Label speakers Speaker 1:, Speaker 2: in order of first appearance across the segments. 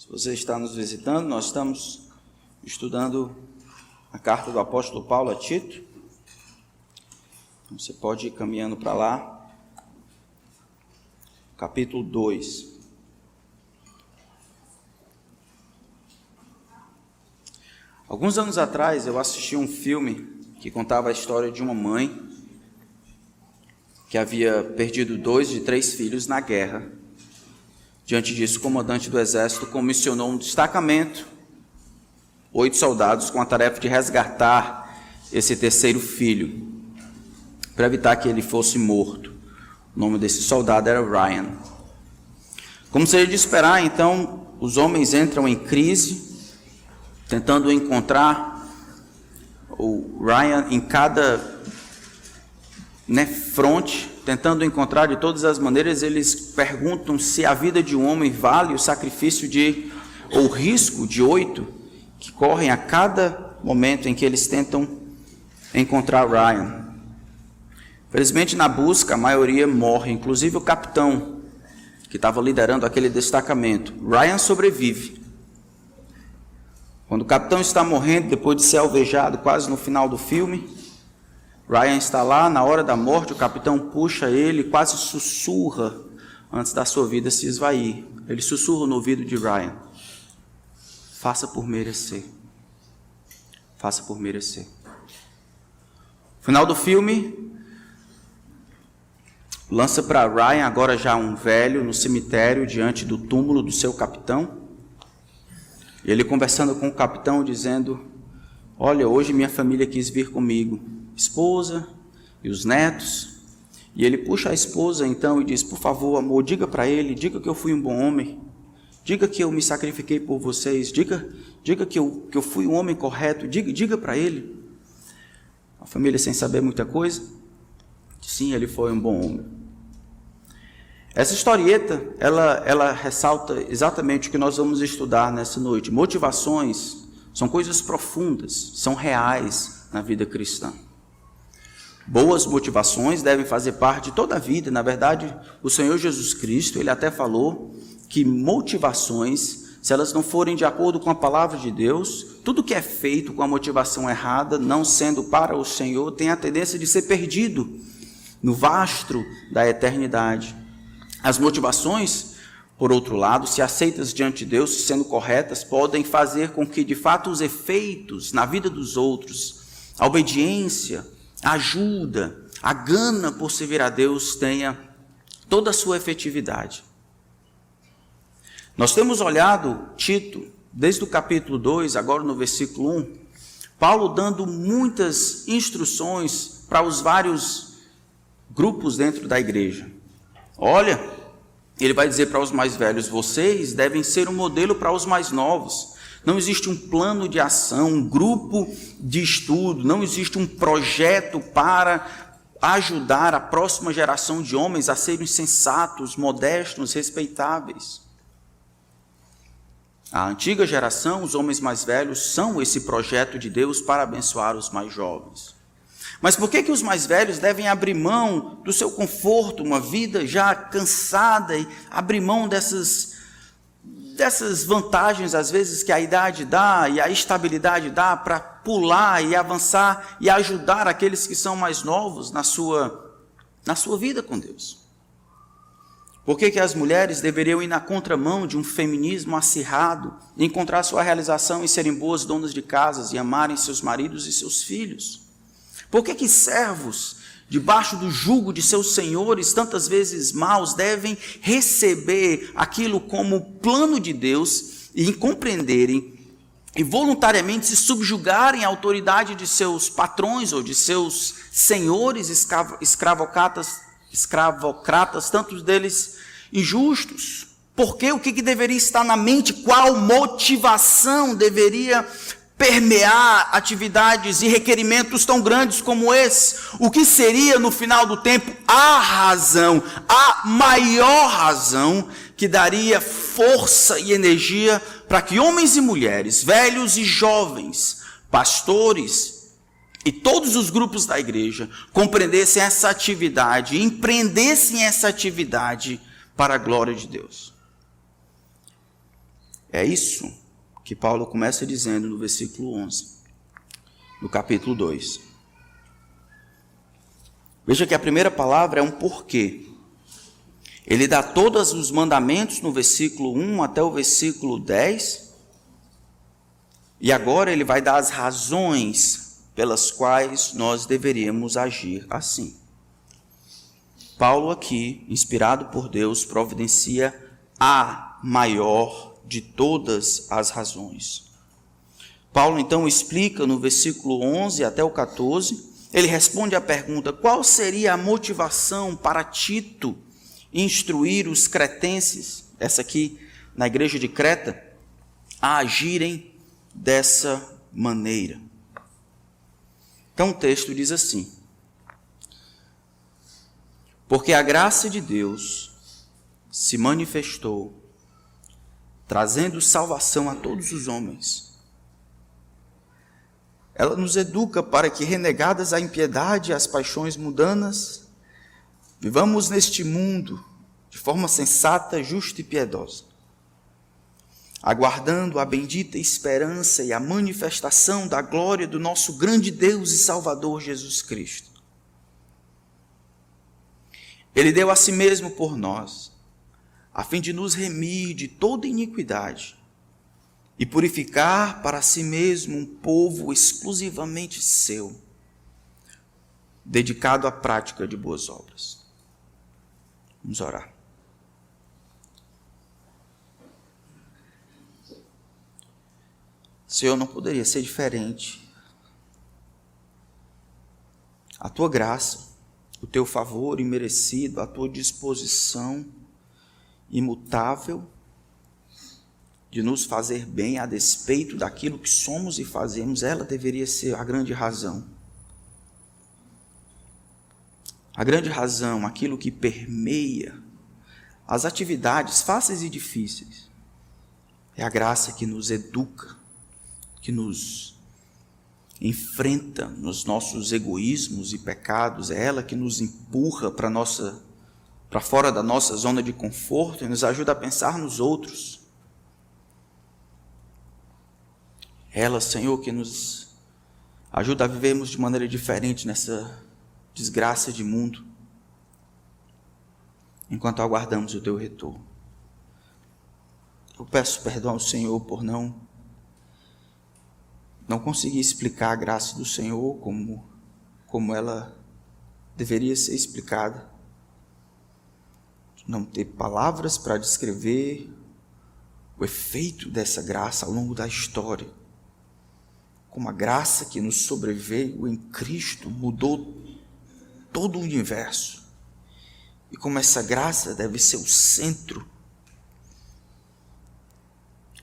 Speaker 1: Se você está nos visitando, nós estamos estudando a carta do apóstolo Paulo a Tito. Você pode ir caminhando para lá. Capítulo 2. Alguns anos atrás eu assisti um filme que contava a história de uma mãe que havia perdido dois de três filhos na guerra. Diante disso, o comandante do exército comissionou um destacamento, oito soldados, com a tarefa de resgatar esse terceiro filho, para evitar que ele fosse morto. O nome desse soldado era Ryan. Como seria de esperar, então, os homens entram em crise, tentando encontrar o Ryan em cada né, fronte, tentando encontrar de todas as maneiras, eles perguntam se a vida de um homem vale o sacrifício de, ou risco de oito que correm a cada momento em que eles tentam encontrar Ryan. Felizmente, na busca, a maioria morre, inclusive o capitão, que estava liderando aquele destacamento. Ryan sobrevive. Quando o capitão está morrendo, depois de ser alvejado, quase no final do filme, Ryan está lá, na hora da morte, o capitão puxa ele, quase sussurra antes da sua vida se esvair. Ele sussurra no ouvido de Ryan: Faça por merecer. Faça por merecer. Final do filme, lança para Ryan, agora já um velho, no cemitério, diante do túmulo do seu capitão. E ele conversando com o capitão, dizendo: Olha, hoje minha família quis vir comigo esposa e os netos. E ele puxa a esposa então e diz: Por favor, amor, diga para ele, diga que eu fui um bom homem, diga que eu me sacrifiquei por vocês, diga, diga que, eu, que eu fui um homem correto, diga, diga para ele. A família, sem saber muita coisa, sim, ele foi um bom homem. Essa historieta, ela, ela ressalta exatamente o que nós vamos estudar nessa noite. Motivações são coisas profundas, são reais na vida cristã. Boas motivações devem fazer parte de toda a vida. Na verdade, o Senhor Jesus Cristo, ele até falou que motivações, se elas não forem de acordo com a palavra de Deus, tudo que é feito com a motivação errada, não sendo para o Senhor, tem a tendência de ser perdido no vastro da eternidade. As motivações, por outro lado, se aceitas diante de Deus, sendo corretas, podem fazer com que de fato os efeitos na vida dos outros, a obediência, ajuda, a gana por servir a Deus tenha toda a sua efetividade. Nós temos olhado Tito, desde o capítulo 2, agora no versículo 1, Paulo dando muitas instruções para os vários grupos dentro da igreja. Olha, ele vai dizer para os mais velhos: vocês devem ser um modelo para os mais novos. Não existe um plano de ação, um grupo de estudo, não existe um projeto para ajudar a próxima geração de homens a serem sensatos, modestos, respeitáveis. A antiga geração, os homens mais velhos, são esse projeto de Deus para abençoar os mais jovens. Mas por que, que os mais velhos devem abrir mão do seu conforto, uma vida já cansada, e abrir mão dessas dessas vantagens, às vezes, que a idade dá e a estabilidade dá para pular e avançar e ajudar aqueles que são mais novos na sua, na sua vida com Deus. Por que, que as mulheres deveriam ir na contramão de um feminismo acirrado encontrar sua realização em serem boas donas de casas e amarem seus maridos e seus filhos? Por que, que servos debaixo do jugo de seus senhores, tantas vezes maus, devem receber aquilo como plano de Deus e compreenderem e voluntariamente se subjugarem à autoridade de seus patrões ou de seus senhores escravocratas, escravocratas tantos deles injustos. Porque o que, que deveria estar na mente? Qual motivação deveria permear atividades e requerimentos tão grandes como esse, o que seria no final do tempo a razão, a maior razão que daria força e energia para que homens e mulheres, velhos e jovens, pastores e todos os grupos da igreja compreendessem essa atividade, empreendessem essa atividade para a glória de Deus. É isso que Paulo começa dizendo no versículo 11, no capítulo 2. Veja que a primeira palavra é um porquê. Ele dá todos os mandamentos no versículo 1 até o versículo 10. E agora ele vai dar as razões pelas quais nós deveríamos agir assim. Paulo, aqui, inspirado por Deus, providencia a maior de todas as razões. Paulo então explica no versículo 11 até o 14, ele responde à pergunta: qual seria a motivação para Tito instruir os cretenses, essa aqui na igreja de Creta, a agirem dessa maneira? Então o texto diz assim: Porque a graça de Deus se manifestou, trazendo salvação a todos os homens ela nos educa para que, renegadas a impiedade e as paixões mundanas, vivamos neste mundo de forma sensata, justa e piedosa, aguardando a bendita esperança e a manifestação da glória do nosso grande Deus e Salvador Jesus Cristo. Ele deu a si mesmo por nós, a fim de nos remir de toda iniquidade e purificar para si mesmo um povo exclusivamente seu, dedicado à prática de boas obras. Vamos orar. Senhor, não poderia ser diferente. A tua graça, o teu favor imerecido, a tua disposição imutável de nos fazer bem a despeito daquilo que somos e fazemos, ela deveria ser a grande razão. A grande razão, aquilo que permeia as atividades fáceis e difíceis, é a graça que nos educa, que nos enfrenta nos nossos egoísmos e pecados, é ela que nos empurra para nossa para fora da nossa zona de conforto e nos ajuda a pensar nos outros Ela, Senhor, que nos ajuda a vivermos de maneira diferente nessa desgraça de mundo, enquanto aguardamos o teu retorno. Eu peço perdão ao Senhor por não não conseguir explicar a graça do Senhor como como ela deveria ser explicada. Não ter palavras para descrever o efeito dessa graça ao longo da história como a graça que nos sobreveio em Cristo mudou todo o universo. E como essa graça deve ser o centro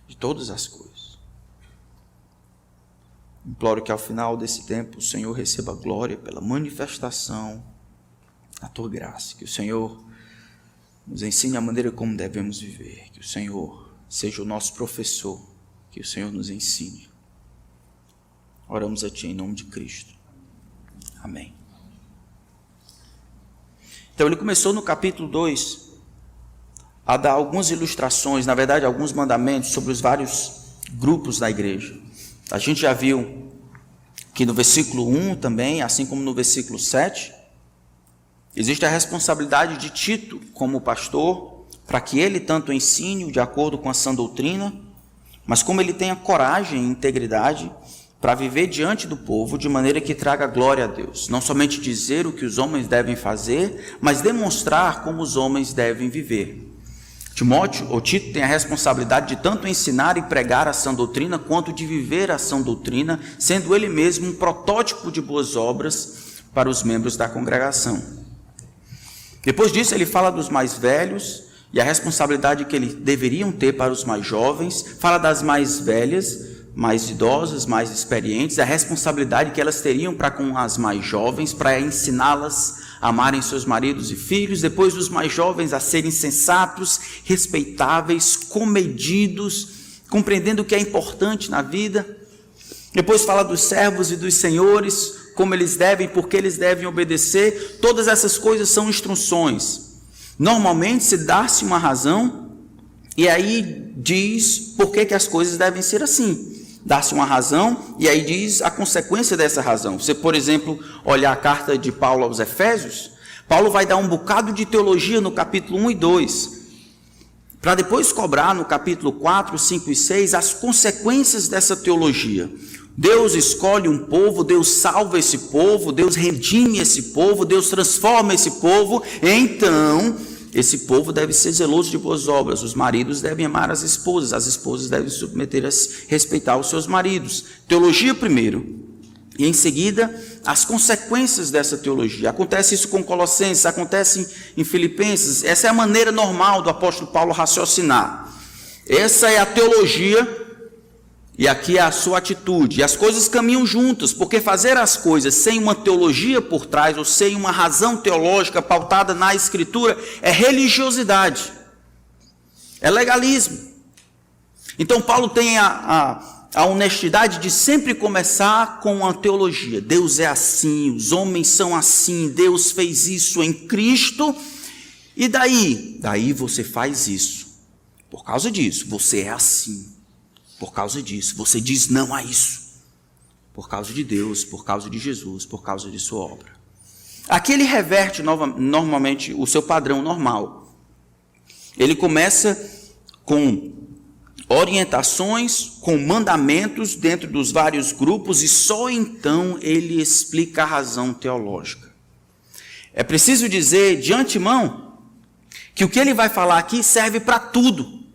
Speaker 1: de todas as coisas. Imploro que ao final desse tempo o Senhor receba glória pela manifestação da tua graça, que o Senhor nos ensine a maneira como devemos viver, que o Senhor seja o nosso professor, que o Senhor nos ensine. Oramos a Ti em nome de Cristo. Amém. Então ele começou no capítulo 2 a dar algumas ilustrações, na verdade, alguns mandamentos sobre os vários grupos da igreja. A gente já viu que no versículo 1 também, assim como no versículo 7, existe a responsabilidade de Tito como pastor, para que ele tanto ensine de acordo com a sã doutrina, mas como ele tenha coragem e integridade para viver diante do povo de maneira que traga glória a Deus. Não somente dizer o que os homens devem fazer, mas demonstrar como os homens devem viver. Timóteo, ou Tito, tem a responsabilidade de tanto ensinar e pregar a sã doutrina, quanto de viver a sã doutrina, sendo ele mesmo um protótipo de boas obras para os membros da congregação. Depois disso, ele fala dos mais velhos e a responsabilidade que eles deveriam ter para os mais jovens, fala das mais velhas mais idosas, mais experientes, a responsabilidade que elas teriam para com as mais jovens, para ensiná-las a amarem seus maridos e filhos, depois os mais jovens a serem sensatos, respeitáveis, comedidos, compreendendo o que é importante na vida. Depois fala dos servos e dos senhores, como eles devem, porque eles devem obedecer. Todas essas coisas são instruções. Normalmente se dá-se uma razão E aí diz por que, que as coisas devem ser assim. Dá-se uma razão, e aí diz a consequência dessa razão. Você, por exemplo, olhar a carta de Paulo aos Efésios, Paulo vai dar um bocado de teologia no capítulo 1 e 2, para depois cobrar no capítulo 4, 5 e 6 as consequências dessa teologia. Deus escolhe um povo, Deus salva esse povo, Deus redime esse povo, Deus transforma esse povo, então esse povo deve ser zeloso de boas obras, os maridos devem amar as esposas, as esposas devem submeter a respeitar os seus maridos. Teologia primeiro, e em seguida as consequências dessa teologia. Acontece isso com Colossenses, acontece em Filipenses. Essa é a maneira normal do apóstolo Paulo raciocinar. Essa é a teologia e aqui é a sua atitude. E as coisas caminham juntas, porque fazer as coisas sem uma teologia por trás, ou sem uma razão teológica pautada na Escritura, é religiosidade, é legalismo. Então, Paulo tem a, a, a honestidade de sempre começar com uma teologia. Deus é assim, os homens são assim, Deus fez isso em Cristo, e daí? Daí você faz isso. Por causa disso, você é assim. Por causa disso, você diz não a isso. Por causa de Deus, por causa de Jesus, por causa de sua obra. Aqui ele reverte nova, normalmente o seu padrão normal. Ele começa com orientações, com mandamentos dentro dos vários grupos e só então ele explica a razão teológica. É preciso dizer de antemão que o que ele vai falar aqui serve para tudo.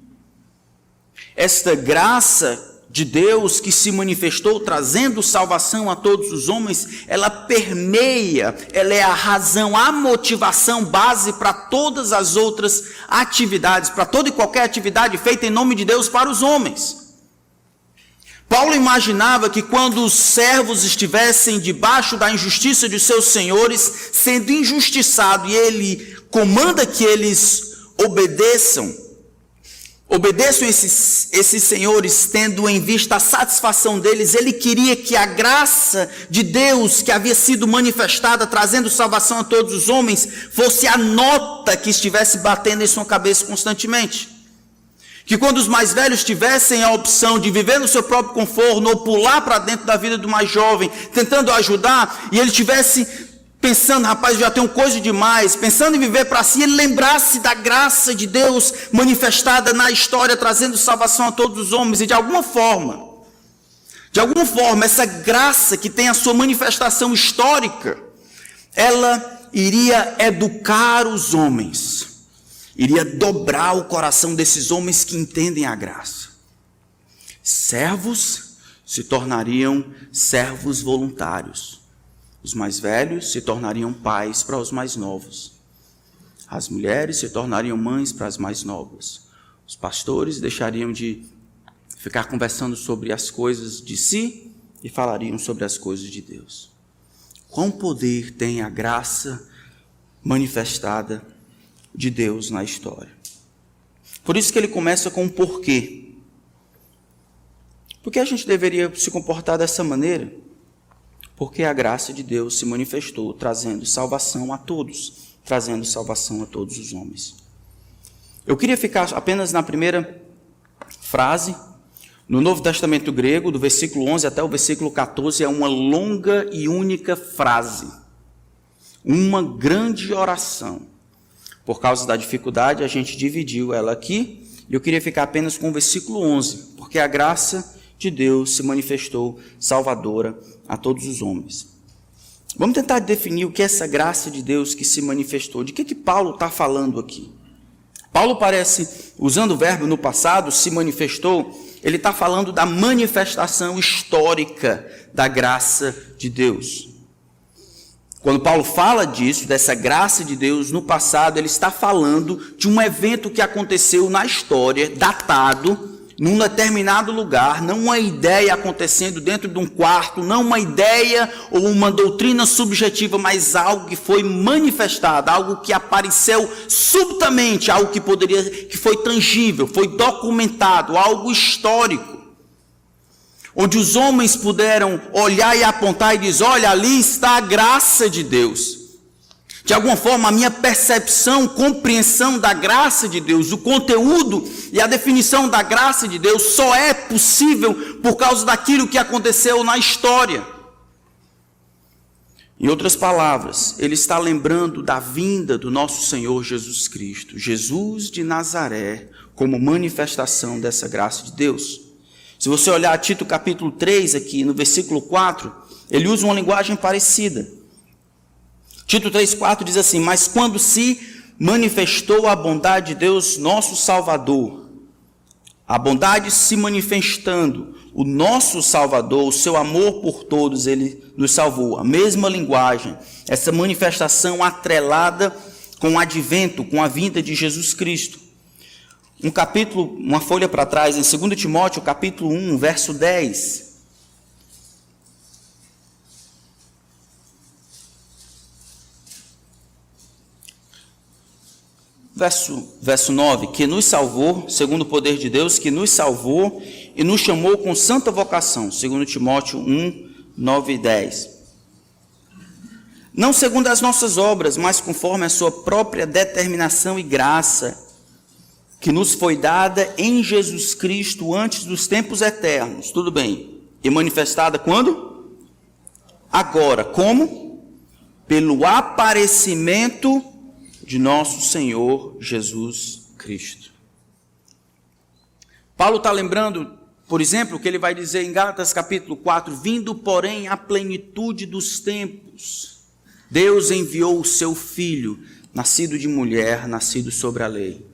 Speaker 1: Esta graça de Deus que se manifestou trazendo salvação a todos os homens, ela permeia, ela é a razão, a motivação base para todas as outras atividades, para toda e qualquer atividade feita em nome de Deus para os homens. Paulo imaginava que quando os servos estivessem debaixo da injustiça de seus senhores, sendo injustiçado, e ele comanda que eles obedeçam, Obedeçam esses, esses senhores, tendo em vista a satisfação deles. Ele queria que a graça de Deus, que havia sido manifestada, trazendo salvação a todos os homens, fosse a nota que estivesse batendo em sua cabeça constantemente. Que quando os mais velhos tivessem a opção de viver no seu próprio conforto, ou pular para dentro da vida do mais jovem, tentando ajudar, e ele tivesse pensando, rapaz, já tenho coisa demais, pensando em viver para si, ele lembrasse da graça de Deus manifestada na história, trazendo salvação a todos os homens, e de alguma forma, de alguma forma, essa graça que tem a sua manifestação histórica, ela iria educar os homens, iria dobrar o coração desses homens que entendem a graça. Servos se tornariam servos voluntários os mais velhos se tornariam pais para os mais novos. As mulheres se tornariam mães para as mais novas. Os pastores deixariam de ficar conversando sobre as coisas de si e falariam sobre as coisas de Deus. Quão poder tem a graça manifestada de Deus na história? Por isso que ele começa com um porquê. Por que a gente deveria se comportar dessa maneira? Porque a graça de Deus se manifestou, trazendo salvação a todos, trazendo salvação a todos os homens. Eu queria ficar apenas na primeira frase. No Novo Testamento grego, do versículo 11 até o versículo 14, é uma longa e única frase. Uma grande oração. Por causa da dificuldade, a gente dividiu ela aqui. Eu queria ficar apenas com o versículo 11, porque a graça de Deus se manifestou salvadora a todos os homens. Vamos tentar definir o que é essa graça de Deus que se manifestou. De que, que Paulo está falando aqui? Paulo parece, usando o verbo no passado, se manifestou, ele está falando da manifestação histórica da graça de Deus. Quando Paulo fala disso, dessa graça de Deus no passado, ele está falando de um evento que aconteceu na história, datado, num determinado lugar, não uma ideia acontecendo dentro de um quarto, não uma ideia ou uma doutrina subjetiva, mas algo que foi manifestado, algo que apareceu subitamente, algo que poderia, que foi tangível, foi documentado, algo histórico. Onde os homens puderam olhar e apontar e dizer: olha, ali está a graça de Deus. De alguma forma, a minha percepção, compreensão da graça de Deus, o conteúdo e a definição da graça de Deus só é possível por causa daquilo que aconteceu na história. Em outras palavras, ele está lembrando da vinda do nosso Senhor Jesus Cristo, Jesus de Nazaré, como manifestação dessa graça de Deus. Se você olhar Tito capítulo 3 aqui, no versículo 4, ele usa uma linguagem parecida. Tito 3,4 diz assim: Mas quando se manifestou a bondade de Deus, nosso Salvador, a bondade se manifestando, o nosso Salvador, o seu amor por todos, ele nos salvou. A mesma linguagem, essa manifestação atrelada com o advento, com a vinda de Jesus Cristo. Um capítulo, uma folha para trás, em 2 Timóteo, capítulo 1, verso 10. Verso, verso 9, que nos salvou, segundo o poder de Deus, que nos salvou e nos chamou com santa vocação, segundo Timóteo 1, 9 e 10. Não segundo as nossas obras, mas conforme a sua própria determinação e graça, que nos foi dada em Jesus Cristo antes dos tempos eternos. Tudo bem. E manifestada quando? Agora. Como? Pelo aparecimento de nosso Senhor Jesus Cristo. Paulo está lembrando, por exemplo, que ele vai dizer em Gálatas capítulo 4: Vindo, porém, à plenitude dos tempos, Deus enviou o seu filho, nascido de mulher, nascido sobre a lei.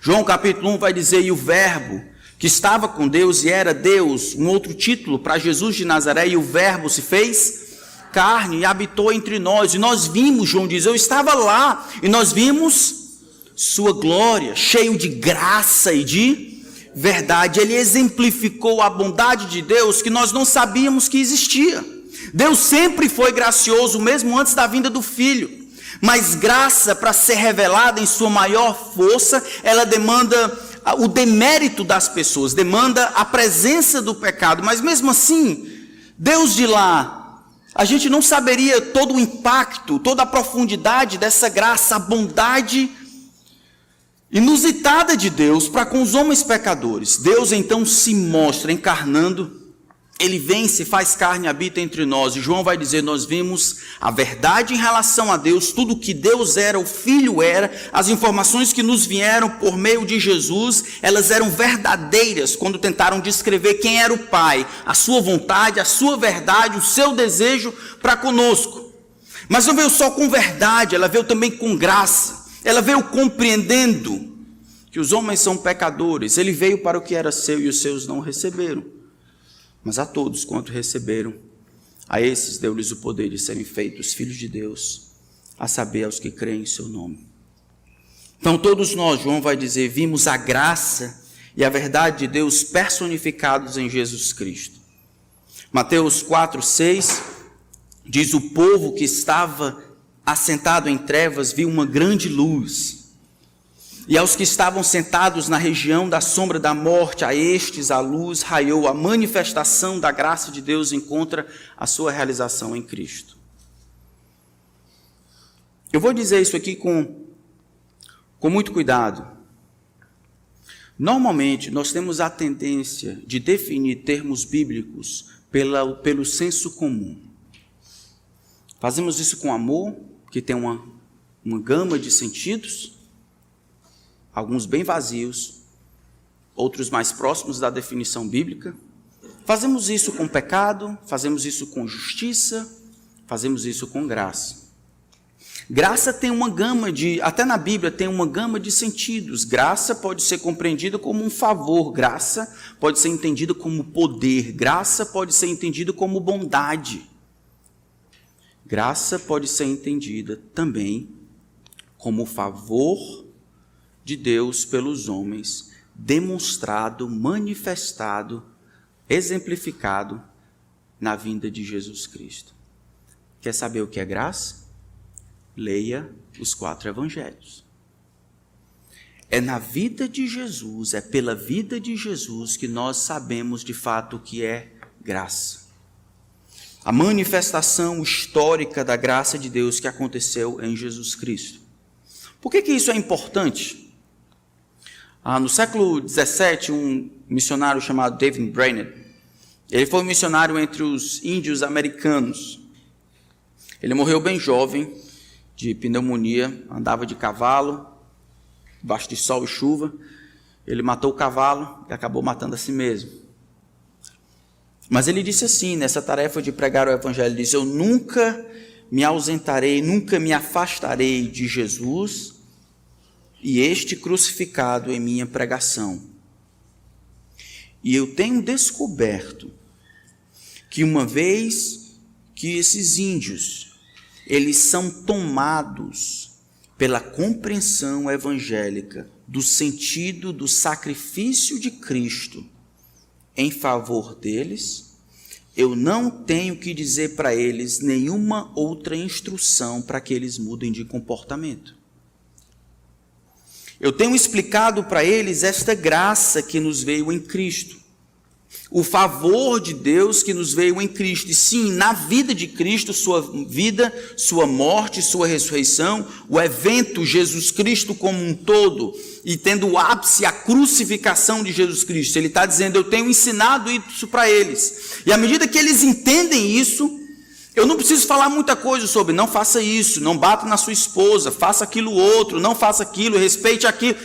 Speaker 1: João capítulo 1 vai dizer: E o Verbo, que estava com Deus e era Deus, um outro título para Jesus de Nazaré, e o Verbo se fez carne e habitou entre nós. E nós vimos, João diz, eu estava lá, e nós vimos sua glória, cheio de graça e de verdade. Ele exemplificou a bondade de Deus que nós não sabíamos que existia. Deus sempre foi gracioso, mesmo antes da vinda do Filho. Mas graça, para ser revelada em sua maior força, ela demanda o demérito das pessoas, demanda a presença do pecado. Mas mesmo assim, Deus de lá a gente não saberia todo o impacto, toda a profundidade dessa graça, a bondade inusitada de Deus para com os homens pecadores. Deus então se mostra encarnando ele vem, se faz carne, habita entre nós. E João vai dizer: Nós vimos a verdade em relação a Deus, tudo que Deus era, o Filho era, as informações que nos vieram por meio de Jesus, elas eram verdadeiras quando tentaram descrever quem era o Pai, a sua vontade, a sua verdade, o seu desejo para conosco. Mas não veio só com verdade, ela veio também com graça, ela veio compreendendo que os homens são pecadores. Ele veio para o que era seu e os seus não receberam. Mas a todos quanto receberam, a esses deu-lhes o poder de serem feitos filhos de Deus, a saber, aos que creem em seu nome. Então, todos nós, João vai dizer, vimos a graça e a verdade de Deus personificados em Jesus Cristo. Mateus 4, 6 diz: O povo que estava assentado em trevas viu uma grande luz. E aos que estavam sentados na região da sombra da morte, a estes a luz raiou, a manifestação da graça de Deus encontra a sua realização em Cristo. Eu vou dizer isso aqui com, com muito cuidado. Normalmente, nós temos a tendência de definir termos bíblicos pela, pelo senso comum. Fazemos isso com amor, que tem uma, uma gama de sentidos alguns bem vazios, outros mais próximos da definição bíblica. Fazemos isso com pecado, fazemos isso com justiça, fazemos isso com graça. Graça tem uma gama de, até na Bíblia tem uma gama de sentidos. Graça pode ser compreendida como um favor, graça pode ser entendida como poder, graça pode ser entendida como bondade. Graça pode ser entendida também como favor de Deus pelos homens, demonstrado, manifestado, exemplificado na vinda de Jesus Cristo. Quer saber o que é graça? Leia os quatro evangelhos. É na vida de Jesus, é pela vida de Jesus que nós sabemos de fato o que é graça. a manifestação histórica da graça de Deus que aconteceu em Jesus Cristo. Por que, que isso é importante? Ah, no século XVII, um missionário chamado David Brainerd, ele foi um missionário entre os índios americanos. Ele morreu bem jovem, de pneumonia, andava de cavalo, debaixo de sol e chuva. Ele matou o cavalo e acabou matando a si mesmo. Mas ele disse assim, nessa tarefa de pregar o evangelho, ele disse: "Eu nunca me ausentarei, nunca me afastarei de Jesus e este crucificado em minha pregação. E eu tenho descoberto que uma vez que esses índios eles são tomados pela compreensão evangélica do sentido do sacrifício de Cristo em favor deles, eu não tenho que dizer para eles nenhuma outra instrução para que eles mudem de comportamento. Eu tenho explicado para eles esta graça que nos veio em Cristo. O favor de Deus que nos veio em Cristo. E sim, na vida de Cristo, sua vida, sua morte, sua ressurreição, o evento Jesus Cristo como um todo, e tendo o ápice a crucificação de Jesus Cristo. Ele está dizendo: Eu tenho ensinado isso para eles. E à medida que eles entendem isso, eu não preciso falar muita coisa sobre não faça isso, não bata na sua esposa, faça aquilo outro, não faça aquilo, respeite aquilo.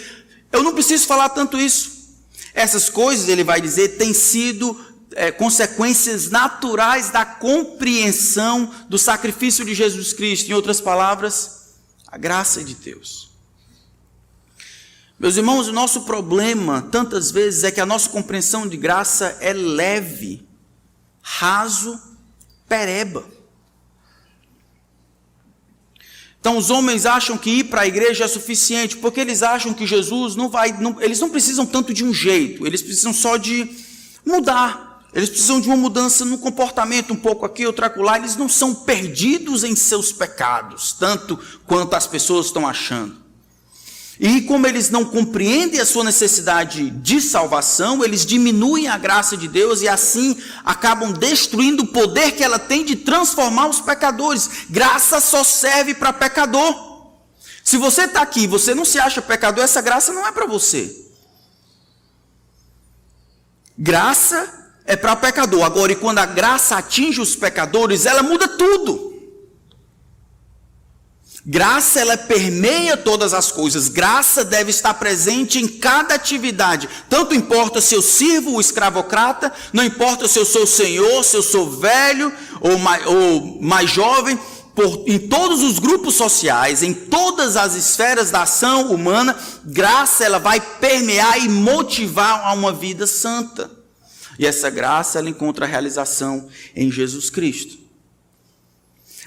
Speaker 1: Eu não preciso falar tanto isso. Essas coisas, ele vai dizer, têm sido é, consequências naturais da compreensão do sacrifício de Jesus Cristo. Em outras palavras, a graça de Deus. Meus irmãos, o nosso problema, tantas vezes, é que a nossa compreensão de graça é leve, raso, pereba. Então os homens acham que ir para a igreja é suficiente, porque eles acham que Jesus não vai, não, eles não precisam tanto de um jeito, eles precisam só de mudar. Eles precisam de uma mudança no comportamento, um pouco aqui, outro acolá. Eles não são perdidos em seus pecados, tanto quanto as pessoas estão achando. E como eles não compreendem a sua necessidade de salvação, eles diminuem a graça de Deus e assim acabam destruindo o poder que ela tem de transformar os pecadores. Graça só serve para pecador. Se você está aqui e você não se acha pecador, essa graça não é para você. Graça é para pecador. Agora, e quando a graça atinge os pecadores, ela muda tudo. Graça, ela permeia todas as coisas. Graça deve estar presente em cada atividade. Tanto importa se eu sirvo o escravocrata, não importa se eu sou senhor, se eu sou velho ou mais, ou mais jovem, por, em todos os grupos sociais, em todas as esferas da ação humana, graça ela vai permear e motivar a uma vida santa. E essa graça ela encontra realização em Jesus Cristo.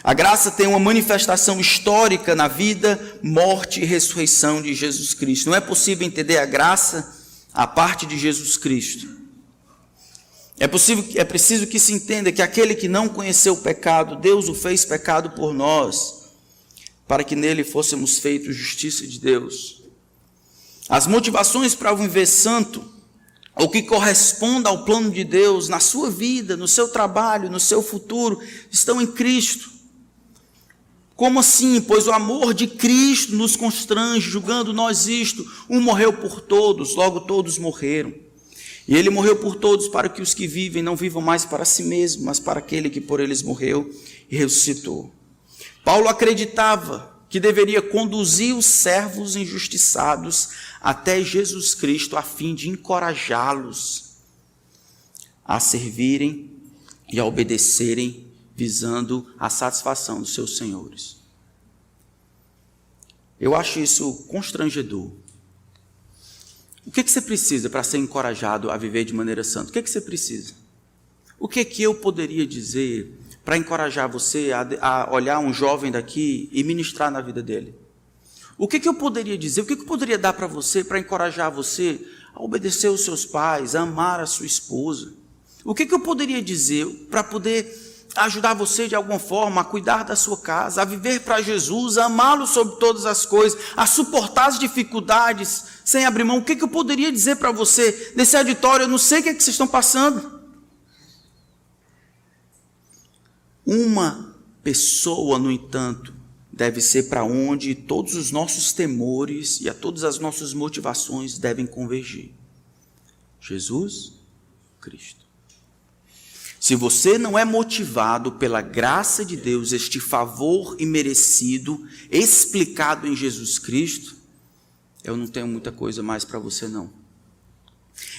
Speaker 1: A graça tem uma manifestação histórica na vida, morte e ressurreição de Jesus Cristo. Não é possível entender a graça a parte de Jesus Cristo. É, possível, é preciso que se entenda que aquele que não conheceu o pecado, Deus o fez pecado por nós, para que nele fôssemos feitos justiça de Deus. As motivações para viver santo, ou que corresponda ao plano de Deus na sua vida, no seu trabalho, no seu futuro, estão em Cristo. Como assim? Pois o amor de Cristo nos constrange, julgando nós isto. Um morreu por todos, logo todos morreram. E ele morreu por todos para que os que vivem não vivam mais para si mesmos, mas para aquele que por eles morreu e ressuscitou. Paulo acreditava que deveria conduzir os servos injustiçados até Jesus Cristo, a fim de encorajá-los a servirem e a obedecerem visando a satisfação dos seus senhores. Eu acho isso constrangedor. O que, que você precisa para ser encorajado a viver de maneira santa? O que, que você precisa? O que, que eu poderia dizer para encorajar você a, a, olhar um jovem daqui e ministrar na vida dele? O que, que eu poderia dizer? O que, que eu poderia dar para você para encorajar você a obedecer os seus pais, a amar a sua esposa? O que, que eu poderia dizer para poder ajudar você de alguma forma a cuidar da sua casa, a viver para Jesus, a amá-lo sobre todas as coisas, a suportar as dificuldades sem abrir mão. O que, que eu poderia dizer para você nesse auditório? Eu não sei o que, é que vocês estão passando. Uma pessoa, no entanto, deve ser para onde todos os nossos temores e a todas as nossas motivações devem convergir. Jesus Cristo. Se você não é motivado pela graça de Deus, este favor imerecido, explicado em Jesus Cristo, eu não tenho muita coisa mais para você não.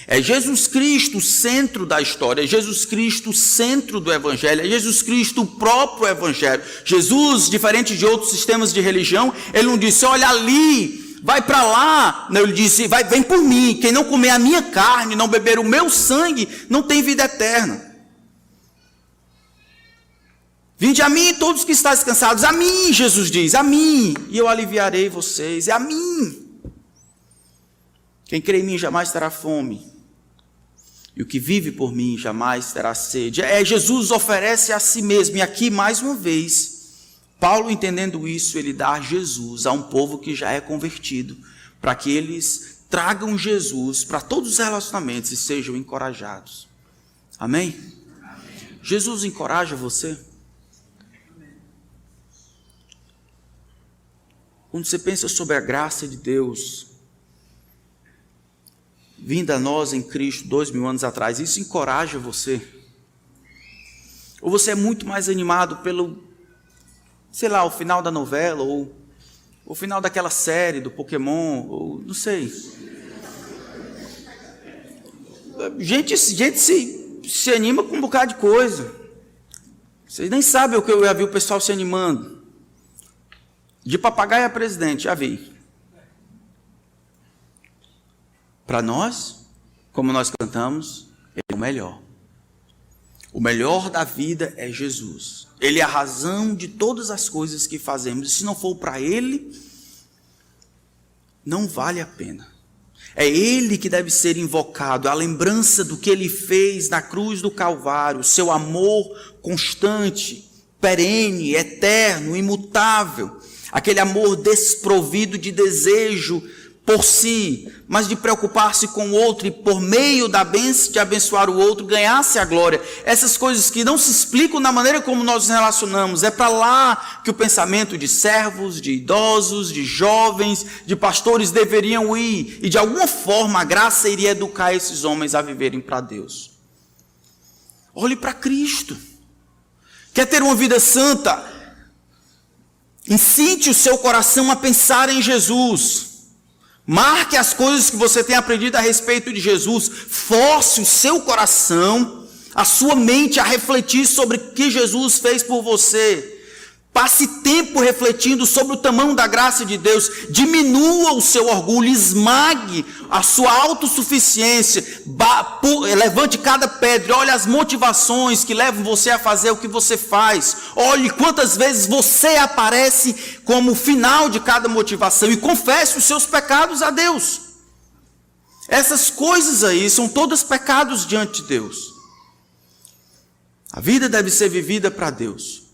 Speaker 1: É Jesus Cristo o centro da história, é Jesus Cristo o centro do Evangelho, é Jesus Cristo o próprio Evangelho. Jesus, diferente de outros sistemas de religião, ele não disse, olha ali, vai para lá. Ele disse, vai, vem por mim. Quem não comer a minha carne, não beber o meu sangue, não tem vida eterna. Vinde a mim todos que estáis cansados, a mim, Jesus diz, a mim, e eu aliviarei vocês, é a mim. Quem crê em mim jamais terá fome, e o que vive por mim jamais terá sede. É, Jesus oferece a si mesmo, e aqui mais uma vez, Paulo entendendo isso, ele dá Jesus a um povo que já é convertido, para que eles tragam Jesus para todos os relacionamentos e sejam encorajados. Amém? Amém. Jesus encoraja você? Quando você pensa sobre a graça de Deus, vinda a nós em Cristo dois mil anos atrás, isso encoraja você? Ou você é muito mais animado pelo, sei lá, o final da novela, ou o final daquela série do Pokémon, ou não sei. Gente, gente se, se anima com um bocado de coisa. Vocês nem sabem o que eu já vi o pessoal se animando. De papagaio a presidente, já vi. Para nós, como nós cantamos, ele é o melhor. O melhor da vida é Jesus. Ele é a razão de todas as coisas que fazemos. E se não for para Ele, não vale a pena. É Ele que deve ser invocado, a lembrança do que Ele fez na cruz do Calvário, seu amor constante, perene, eterno, imutável aquele amor desprovido de desejo por si, mas de preocupar-se com o outro e por meio da benção de abençoar o outro ganhasse a glória. Essas coisas que não se explicam na maneira como nós nos relacionamos, é para lá que o pensamento de servos, de idosos, de jovens, de pastores deveriam ir, e de alguma forma a graça iria educar esses homens a viverem para Deus. Olhe para Cristo. Quer ter uma vida santa? Incite o seu coração a pensar em Jesus. Marque as coisas que você tem aprendido a respeito de Jesus. Force o seu coração, a sua mente a refletir sobre o que Jesus fez por você. Passe tempo refletindo sobre o tamanho da graça de Deus. Diminua o seu orgulho, esmague a sua autossuficiência. Levante cada pedra, olhe as motivações que levam você a fazer o que você faz. Olhe quantas vezes você aparece como final de cada motivação e confesse os seus pecados a Deus. Essas coisas aí são todas pecados diante de Deus. A vida deve ser vivida para Deus.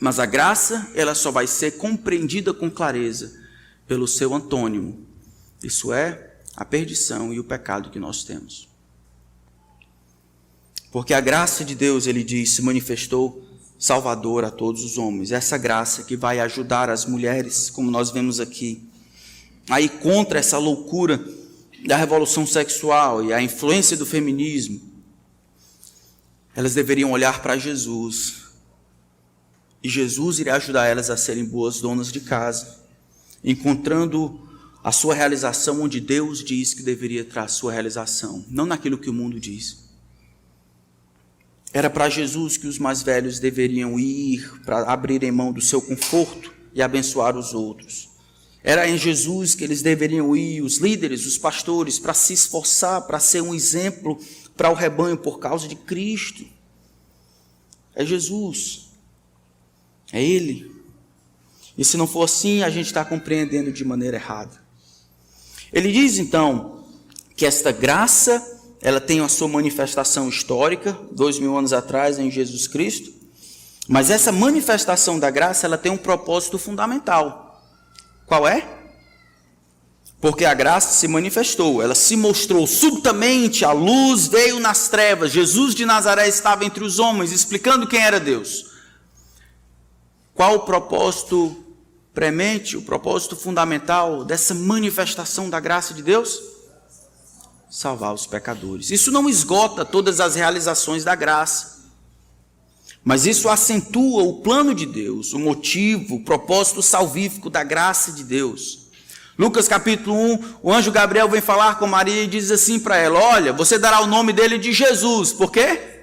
Speaker 1: Mas a graça, ela só vai ser compreendida com clareza pelo seu antônimo. Isso é a perdição e o pecado que nós temos. Porque a graça de Deus, ele diz, se manifestou salvador a todos os homens. Essa graça que vai ajudar as mulheres, como nós vemos aqui, aí contra essa loucura da revolução sexual e a influência do feminismo. Elas deveriam olhar para Jesus e Jesus iria ajudar elas a serem boas donas de casa, encontrando a sua realização onde Deus diz que deveria a sua realização, não naquilo que o mundo diz. Era para Jesus que os mais velhos deveriam ir para abrirem mão do seu conforto e abençoar os outros. Era em Jesus que eles deveriam ir, os líderes, os pastores, para se esforçar, para ser um exemplo para o rebanho por causa de Cristo. É Jesus. É Ele. E se não for assim, a gente está compreendendo de maneira errada. Ele diz então que esta graça ela tem a sua manifestação histórica, dois mil anos atrás, em Jesus Cristo. Mas essa manifestação da graça ela tem um propósito fundamental. Qual é? Porque a graça se manifestou, ela se mostrou subitamente, a luz veio nas trevas. Jesus de Nazaré estava entre os homens, explicando quem era Deus. Qual o propósito premente, o propósito fundamental dessa manifestação da graça de Deus? Salvar os pecadores. Isso não esgota todas as realizações da graça, mas isso acentua o plano de Deus, o motivo, o propósito salvífico da graça de Deus. Lucas capítulo 1, o anjo Gabriel vem falar com Maria e diz assim para ela: Olha, você dará o nome dele de Jesus, por quê?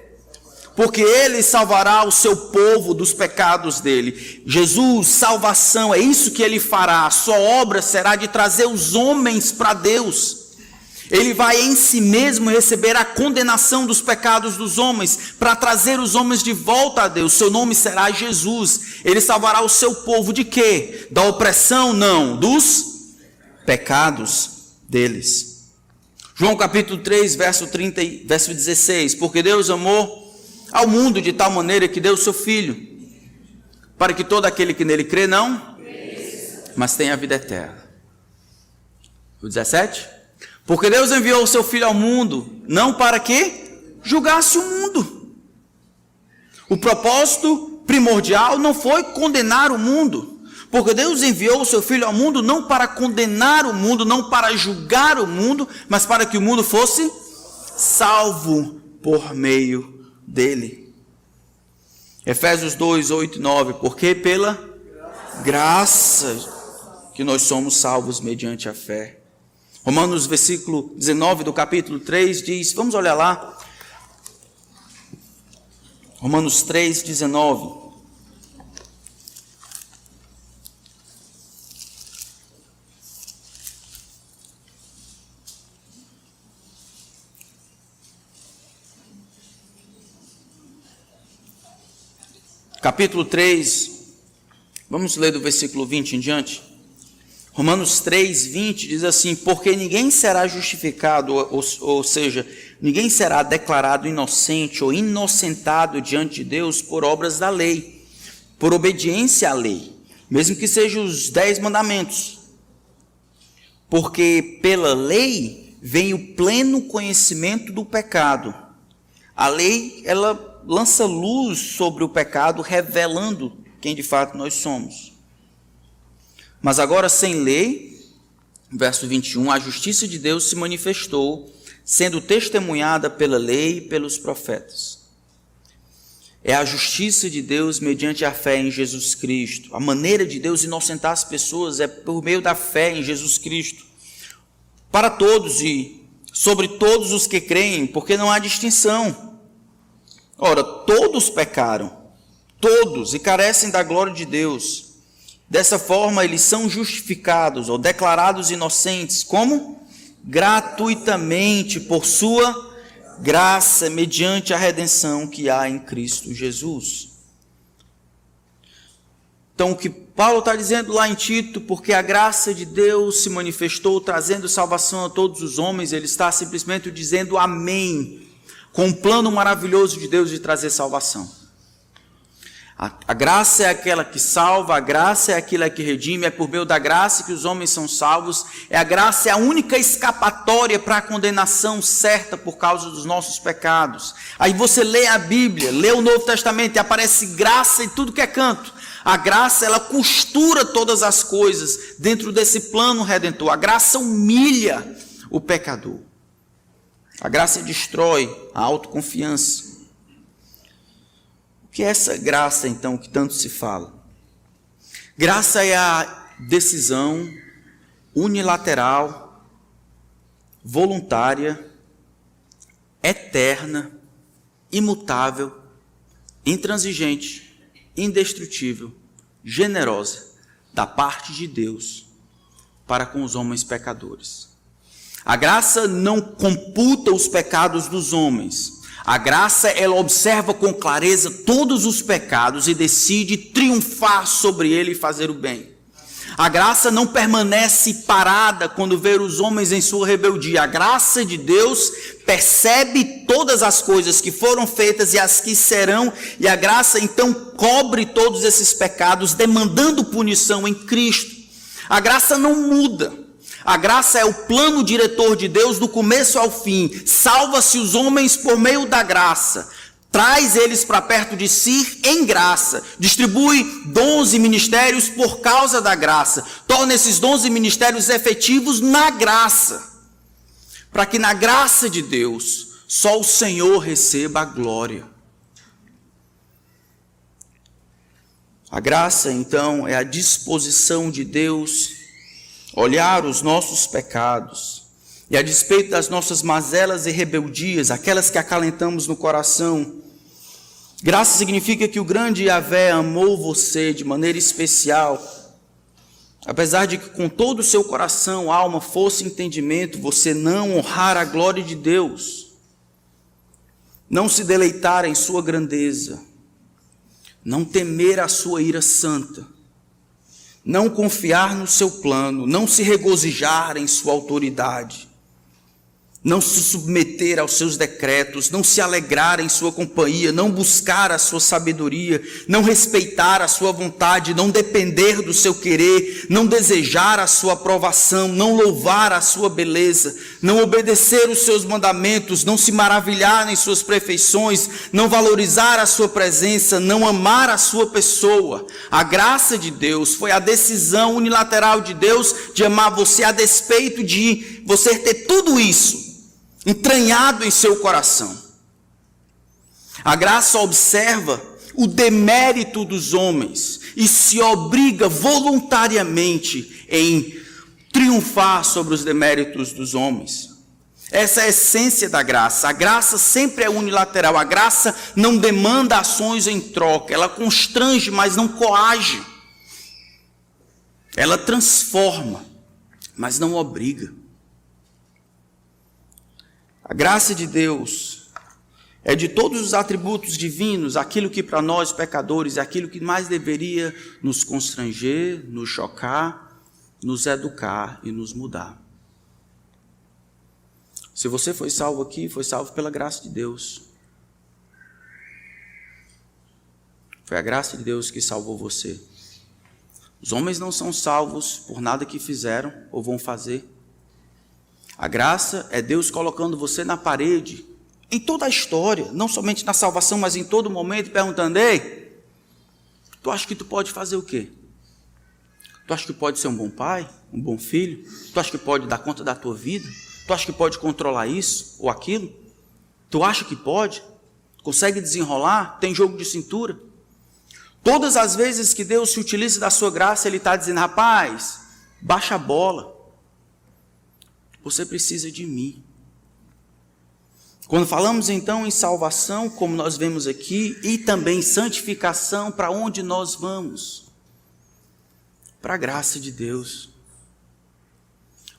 Speaker 1: Porque ele salvará o seu povo dos pecados dele. Jesus, salvação, é isso que ele fará. A sua obra será de trazer os homens para Deus. Ele vai em si mesmo receber a condenação dos pecados dos homens, para trazer os homens de volta a Deus. Seu nome será Jesus. Ele salvará o seu povo de quê? Da opressão? Não, dos pecados deles. João capítulo 3, verso 30, verso 16. Porque Deus amou ao mundo de tal maneira que deu seu Filho, para que todo aquele que nele crê não, mas tenha a vida eterna. O 17? Porque Deus enviou o seu Filho ao mundo, não para que julgasse o mundo. O propósito primordial não foi condenar o mundo, porque Deus enviou o seu Filho ao mundo não para condenar o mundo, não para julgar o mundo, mas para que o mundo fosse salvo por meio dele. Efésios 2, 8 e 9. Porque pela graça que nós somos salvos mediante a fé. Romanos, versículo 19 do capítulo 3 diz: Vamos olhar lá. Romanos 3, 19. Capítulo 3, vamos ler do versículo 20 em diante. Romanos 3, 20 diz assim: Porque ninguém será justificado, ou, ou seja, ninguém será declarado inocente ou inocentado diante de Deus por obras da lei, por obediência à lei, mesmo que sejam os dez mandamentos. Porque pela lei vem o pleno conhecimento do pecado. A lei, ela lança luz sobre o pecado, revelando quem de fato nós somos. Mas agora, sem lei, verso 21, a justiça de Deus se manifestou, sendo testemunhada pela lei e pelos profetas. É a justiça de Deus mediante a fé em Jesus Cristo. A maneira de Deus inocentar as pessoas é por meio da fé em Jesus Cristo. Para todos e sobre todos os que creem, porque não há distinção. Ora, todos pecaram, todos, e carecem da glória de Deus. Dessa forma, eles são justificados ou declarados inocentes, como? Gratuitamente, por sua graça, mediante a redenção que há em Cristo Jesus. Então, o que Paulo está dizendo lá em Tito, porque a graça de Deus se manifestou trazendo salvação a todos os homens, ele está simplesmente dizendo amém com um plano maravilhoso de Deus de trazer salvação. A, a, graça é aquela que salva, a graça é aquela que redime, é por meio da graça que os homens são salvos, é a graça é a única escapatória para a condenação certa por causa dos nossos pecados. Aí você lê a Bíblia, lê o Novo Testamento e aparece graça em tudo que é canto. A graça, ela costura todas as coisas dentro desse plano redentor. A graça humilha o pecador. A graça destrói a autoconfiança. O que é essa graça, então, que tanto se fala? Graça é a decisão unilateral, voluntária, eterna, imutável, intransigente, indestrutível, generosa da parte de Deus para com os homens pecadores. A graça não computa os pecados dos homens. A graça, ela observa com clareza todos os pecados e decide triunfar sobre ele e fazer o bem. A graça não permanece parada quando vê os homens em sua rebeldia. A graça de Deus percebe todas as coisas que foram feitas e as que serão, e a graça então cobre todos esses pecados, demandando punição em Cristo. A graça não muda. A graça é o plano diretor de Deus do começo ao fim. Salva-se os homens por meio da graça. traz eles para perto de si em graça, distribui dons e ministérios por causa da graça, torna esses dons e ministérios efetivos na graça, para que na graça de Deus só o Senhor receba a glória. A graça, então, é a disposição de Deus olhar os nossos pecados e a despeito das nossas mazelas e rebeldias, aquelas que acalentamos no coração, Graça significa que o grande Yahvé amou você de maneira especial. Apesar de que com todo o seu coração, alma, força e entendimento, você não honrar a glória de Deus, não se deleitar em sua grandeza, não temer a sua ira santa, não confiar no seu plano, não se regozijar em sua autoridade, não se submeter aos seus decretos, não se alegrar em sua companhia, não buscar a sua sabedoria, não respeitar a sua vontade, não depender do seu querer, não desejar a sua aprovação, não louvar a sua beleza, não obedecer os seus mandamentos, não se maravilhar em suas perfeições, não valorizar a sua presença, não amar a sua pessoa. A graça de Deus foi a decisão unilateral de Deus de amar você a despeito de você ter tudo isso entranhado em seu coração. A graça observa o demérito dos homens e se obriga voluntariamente em triunfar sobre os deméritos dos homens. Essa é a essência da graça. A graça sempre é unilateral. A graça não demanda ações em troca. Ela constrange, mas não coage. Ela transforma, mas não obriga. A graça de Deus é de todos os atributos divinos, aquilo que para nós pecadores é aquilo que mais deveria nos constranger, nos chocar, nos educar e nos mudar. Se você foi salvo aqui, foi salvo pela graça de Deus. Foi a graça de Deus que salvou você. Os homens não são salvos por nada que fizeram ou vão fazer. A graça é Deus colocando você na parede, em toda a história, não somente na salvação, mas em todo momento, perguntando: Ei, tu acha que tu pode fazer o quê? Tu acha que pode ser um bom pai, um bom filho? Tu acha que pode dar conta da tua vida? Tu acha que pode controlar isso ou aquilo? Tu acha que pode? Consegue desenrolar? Tem jogo de cintura? Todas as vezes que Deus se utiliza da sua graça, Ele está dizendo: rapaz, baixa a bola. Você precisa de mim. Quando falamos então em salvação, como nós vemos aqui, e também santificação, para onde nós vamos? Para a graça de Deus.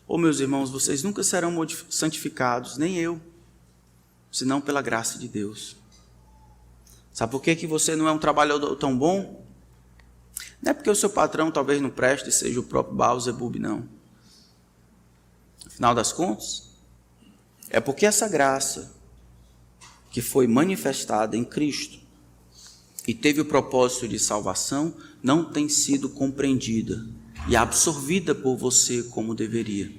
Speaker 1: Oh, meus irmãos, vocês nunca serão santificados, nem eu, senão pela graça de Deus. Sabe por que, que você não é um trabalhador tão bom? Não é porque o seu patrão talvez não preste, seja o próprio Baal-Zebub, não final das contas, é porque essa graça que foi manifestada em Cristo e teve o propósito de salvação não tem sido compreendida e absorvida por você como deveria.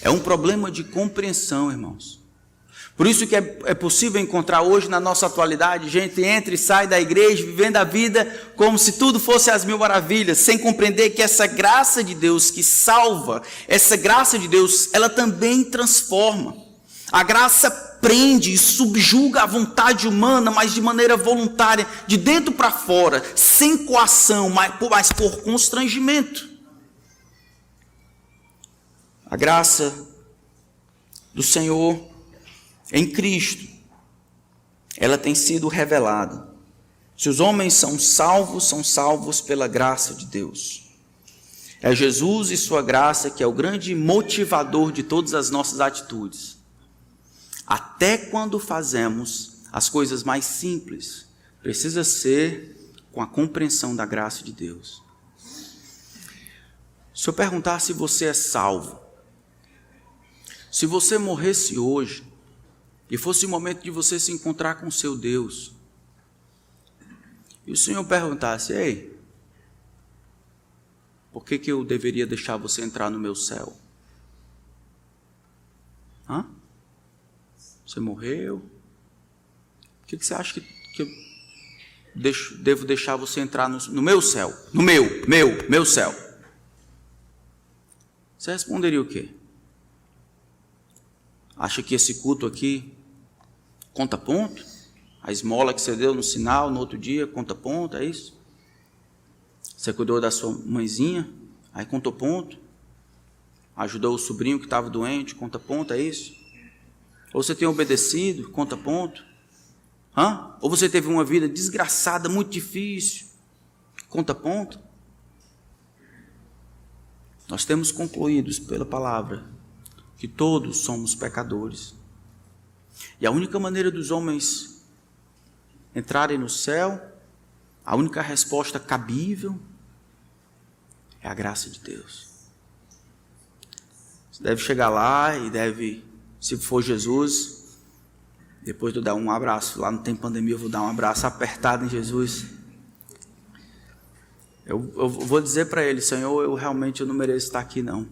Speaker 1: É um problema de compreensão, irmãos. Por isso que é, é, possível encontrar hoje na nossa atualidade gente entra e sai da igreja vivendo a vida como se tudo fosse as mil maravilhas, sem compreender que essa graça de Deus que salva, essa graça de Deus, ela também transforma. A graça prende e subjuga a vontade humana, mas de maneira voluntária, de dentro para fora, sem coação, mas por, mas por constrangimento. A graça do Senhor em Cristo, ela tem sido revelada. Se os homens são salvos, são salvos pela graça de Deus. É Jesus e Sua graça que é o grande motivador de todas as nossas atitudes. Até quando fazemos as coisas mais simples, precisa ser com a compreensão da graça de Deus. Se eu perguntar se você é salvo, se você morresse hoje, e fosse o momento de você se encontrar com seu Deus, e o Senhor perguntasse: Ei, por que, que eu deveria deixar você entrar no meu céu? Hã? Você morreu? que, que você acha que, que eu deixo, devo deixar você entrar no, no meu céu? No meu, meu, meu céu. Você responderia o quê? Acha que esse culto aqui conta ponto? A esmola que você deu no sinal no outro dia conta ponto, é isso? Você cuidou da sua mãezinha, aí contou ponto? Ajudou o sobrinho que estava doente, conta ponto, é isso? Ou você tem obedecido, conta ponto? Hã? Ou você teve uma vida desgraçada, muito difícil, conta ponto? Nós temos concluídos pela palavra que todos somos pecadores. E a única maneira dos homens entrarem no céu, a única resposta cabível é a graça de Deus. Você deve chegar lá e deve, se for Jesus, depois de eu dar um abraço, lá não tem pandemia, eu vou dar um abraço apertado em Jesus. Eu, eu vou dizer para ele, Senhor, eu realmente eu não mereço estar aqui não.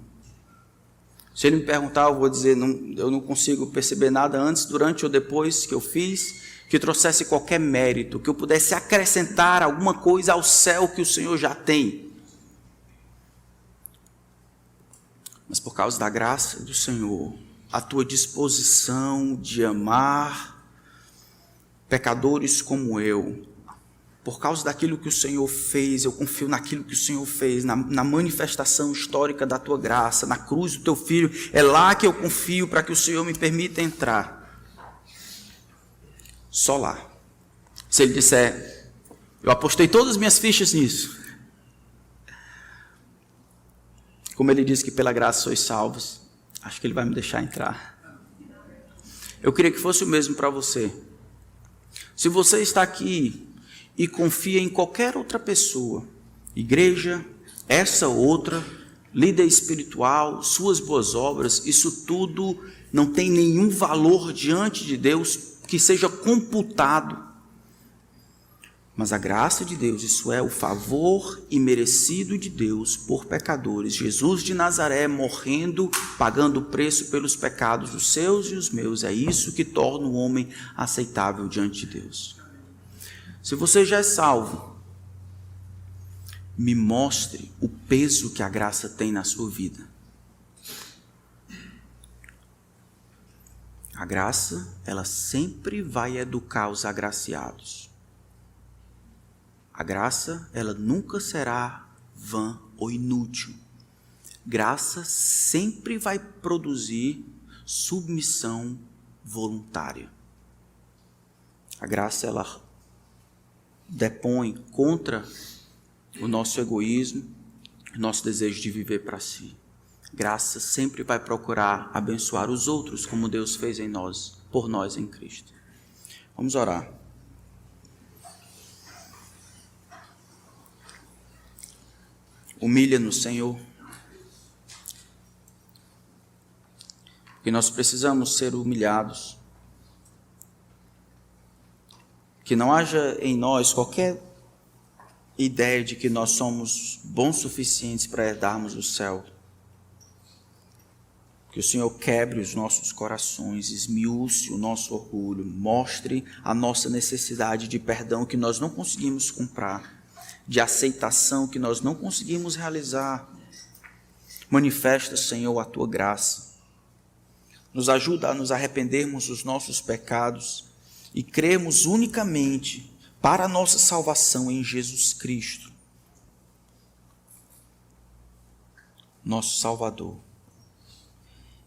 Speaker 1: Se ele me perguntar, eu vou dizer, não, eu não consigo perceber nada antes, durante ou depois que eu fiz, que trouxesse qualquer mérito, que eu pudesse acrescentar alguma coisa ao céu que o Senhor já tem. Mas por causa da graça do Senhor, a tua disposição de amar pecadores como eu, por causa daquilo que o Senhor fez, eu confio naquilo que o Senhor fez, na, na, manifestação histórica da tua graça, na cruz do teu filho. É lá que eu confio para que o Senhor me permita entrar. Só lá. Se ele disser, eu apostei todas as minhas fichas nisso. Como ele diz que pela graça sois salvos, acho que ele vai me deixar entrar. Eu queria que fosse o mesmo para você. Se você está aqui e confia em qualquer outra pessoa, igreja, essa outra, líder espiritual, suas boas obras, isso tudo não tem nenhum valor diante de Deus que seja computado. Mas a graça de Deus, isso é o favor imerecido de Deus por pecadores. Jesus de Nazaré morrendo, pagando o preço pelos pecados dos seus e os meus, é isso que torna o homem aceitável diante de Deus. Se você já é salvo, me mostre o peso que a graça tem na sua vida. A graça, ela sempre vai educar os agraciados. A graça, ela nunca será vã ou inútil. Graça sempre vai produzir submissão voluntária. A graça, ela depõe contra o nosso egoísmo, o nosso desejo de viver para si. Graça sempre vai procurar abençoar os outros como Deus fez em nós, por nós em Cristo. Vamos orar. Humilha-nos, Senhor. Porque nós precisamos ser humilhados que não haja em nós qualquer ideia de que nós somos bons suficientes para herdarmos o céu. Que o Senhor quebre os nossos corações, esmiúce o nosso orgulho, mostre a nossa necessidade de perdão que nós não conseguimos comprar, de aceitação que nós não conseguimos realizar. Manifesta, Senhor, a tua graça. Nos ajuda a nos arrependermos dos nossos pecados e cremos unicamente para a nossa salvação em Jesus Cristo, nosso Salvador.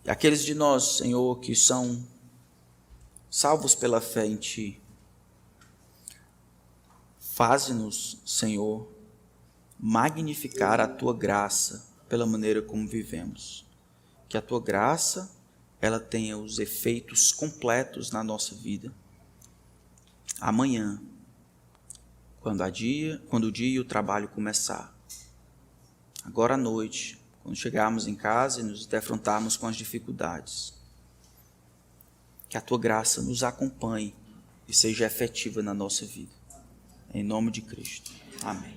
Speaker 1: E aqueles de nós, Senhor, que são salvos pela fé em Ti, faze-nos, Senhor, magnificar a Tua graça pela maneira como vivemos. Que a Tua graça, ela tenha os efeitos completos na nossa vida amanhã, quando, a dia, quando o dia e o trabalho começar. Agora à noite, quando chegarmos em casa e nos defrontarmos com as dificuldades. Que a tua graça nos acompanhe e seja efetiva na nossa vida. Em nome de Cristo. Amém.